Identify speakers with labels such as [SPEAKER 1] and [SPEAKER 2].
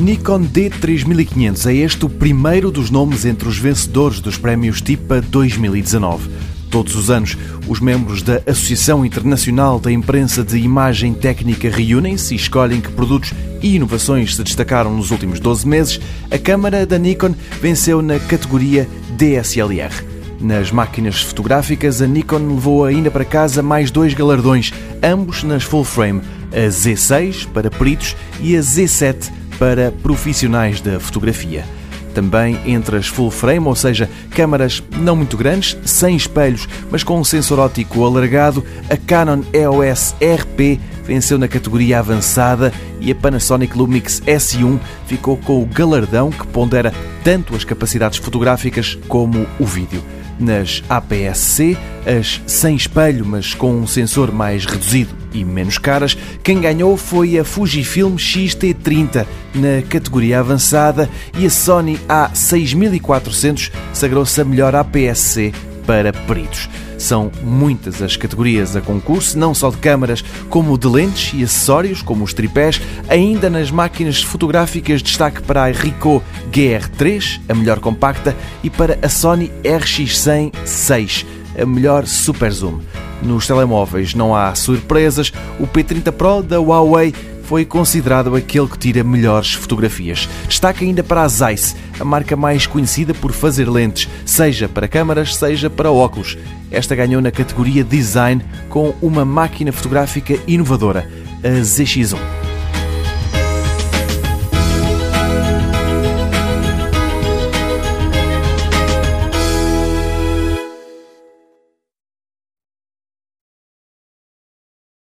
[SPEAKER 1] Nikon D3500 é este o primeiro dos nomes entre os vencedores dos prémios TIPA 2019. Todos os anos, os membros da Associação Internacional da Imprensa de Imagem Técnica reúnem-se e escolhem que produtos e inovações se destacaram nos últimos 12 meses. A câmara da Nikon venceu na categoria DSLR. Nas máquinas fotográficas, a Nikon levou ainda para casa mais dois galardões, ambos nas full frame, a Z6 para peritos e a Z7 para profissionais da fotografia. Também entre as full frame, ou seja, câmaras não muito grandes, sem espelhos, mas com um sensor óptico alargado, a Canon EOS RP venceu na categoria avançada e a Panasonic Lumix S1 ficou com o galardão que pondera tanto as capacidades fotográficas como o vídeo nas APS-C, as sem espelho, mas com um sensor mais reduzido e menos caras. Quem ganhou foi a Fujifilm X-T30 na categoria avançada e a Sony A6400 sagrou-se a melhor APS-C para peritos. São muitas as categorias a concurso, não só de câmaras, como de lentes e acessórios, como os tripés. Ainda nas máquinas fotográficas, destaque para a Ricoh GR3, a melhor compacta, e para a Sony RX100 6, a melhor super zoom. Nos telemóveis não há surpresas. O P30 Pro da Huawei foi considerado aquele que tira melhores fotografias. Destaca ainda para a Zeiss, a marca mais conhecida por fazer lentes, seja para câmaras, seja para óculos. Esta ganhou na categoria Design com uma máquina fotográfica inovadora, a ZX1.